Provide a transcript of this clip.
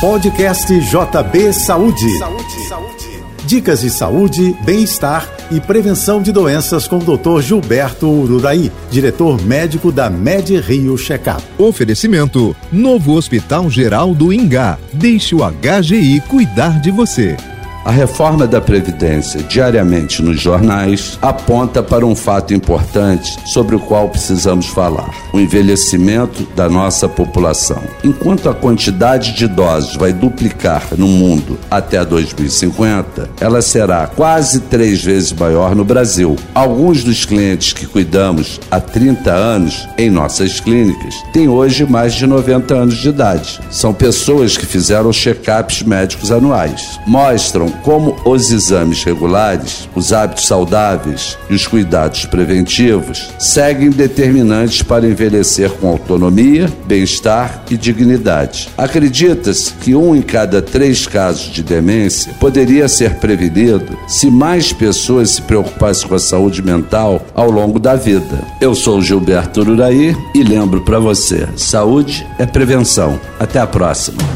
Podcast JB Saúde. Saúde, saúde. Dicas de saúde, bem-estar e prevenção de doenças com o Dr. Gilberto Ururaí, diretor médico da Med Rio Checkup. Oferecimento: Novo Hospital Geral do Ingá. Deixe o HGI cuidar de você. A reforma da Previdência, diariamente nos jornais, aponta para um fato importante sobre o qual precisamos falar: o envelhecimento da nossa população. Enquanto a quantidade de idosos vai duplicar no mundo até 2050, ela será quase três vezes maior no Brasil. Alguns dos clientes que cuidamos há 30 anos em nossas clínicas têm hoje mais de 90 anos de idade. São pessoas que fizeram check-ups médicos anuais. Mostram como os exames regulares, os hábitos saudáveis e os cuidados preventivos seguem determinantes para envelhecer com autonomia, bem-estar e dignidade. Acredita-se que um em cada três casos de demência poderia ser prevenido se mais pessoas se preocupassem com a saúde mental ao longo da vida. Eu sou Gilberto Uraí e lembro para você: saúde é prevenção. Até a próxima.